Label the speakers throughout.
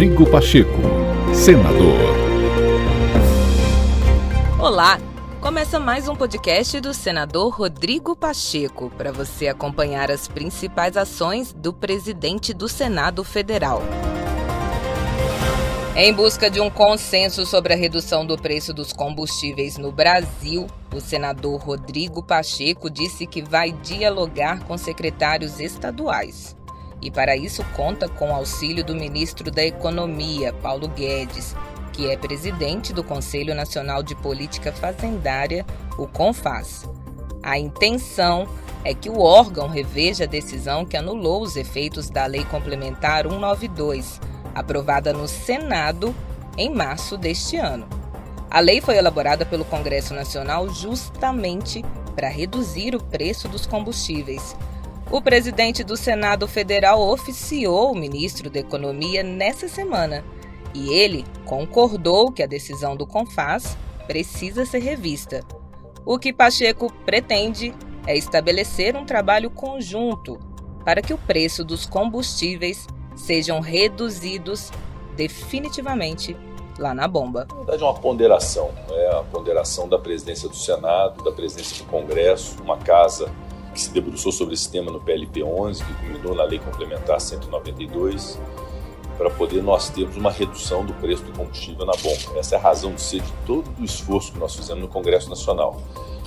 Speaker 1: Rodrigo Pacheco, senador.
Speaker 2: Olá, começa mais um podcast do senador Rodrigo Pacheco para você acompanhar as principais ações do presidente do Senado Federal. Em busca de um consenso sobre a redução do preço dos combustíveis no Brasil, o senador Rodrigo Pacheco disse que vai dialogar com secretários estaduais. E para isso conta com o auxílio do ministro da Economia, Paulo Guedes, que é presidente do Conselho Nacional de Política Fazendária, o CONFAS. A intenção é que o órgão reveja a decisão que anulou os efeitos da Lei Complementar 192 aprovada no Senado em março deste ano. A lei foi elaborada pelo Congresso Nacional justamente para reduzir o preço dos combustíveis. O presidente do Senado Federal oficiou o ministro da Economia nessa semana e ele concordou que a decisão do CONFAS precisa ser revista. O que Pacheco pretende é estabelecer um trabalho conjunto para que o preço dos combustíveis sejam reduzidos definitivamente lá na bomba.
Speaker 3: Na verdade, é uma ponderação, é a ponderação da presidência do Senado, da presidência do Congresso, uma casa que se debruçou sobre esse tema no PLP 11, que culminou na Lei Complementar 192, para poder nós termos uma redução do preço do combustível na bomba. Essa é a razão de ser de todo o esforço que nós fizemos no Congresso Nacional.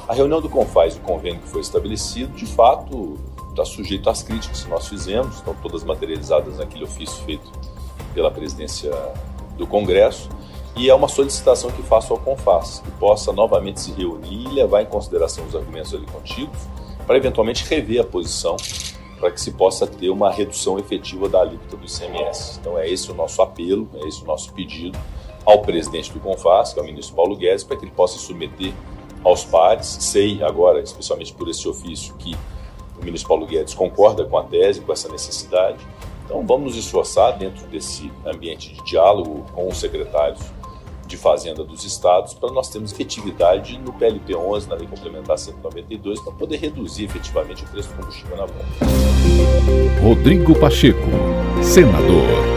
Speaker 3: A reunião do CONFAS, o convênio que foi estabelecido, de fato, está sujeito às críticas que nós fizemos, estão todas materializadas naquele ofício feito pela presidência do Congresso, e é uma solicitação que faço ao CONFAS, que possa novamente se reunir e levar em consideração os argumentos ali contigos, para eventualmente rever a posição, para que se possa ter uma redução efetiva da alíquota do ICMS. Então é esse o nosso apelo, é esse o nosso pedido ao presidente do CONFAS, que é o ministro Paulo Guedes, para que ele possa submeter aos pares. Sei agora, especialmente por esse ofício, que o ministro Paulo Guedes concorda com a tese, com essa necessidade. Então vamos nos esforçar dentro desse ambiente de diálogo com os secretários de Fazenda dos estados para nós termos efetividade no PLP 11, na Lei Complementar 192, para poder reduzir efetivamente o preço do combustível na bomba.
Speaker 1: Rodrigo Pacheco, senador.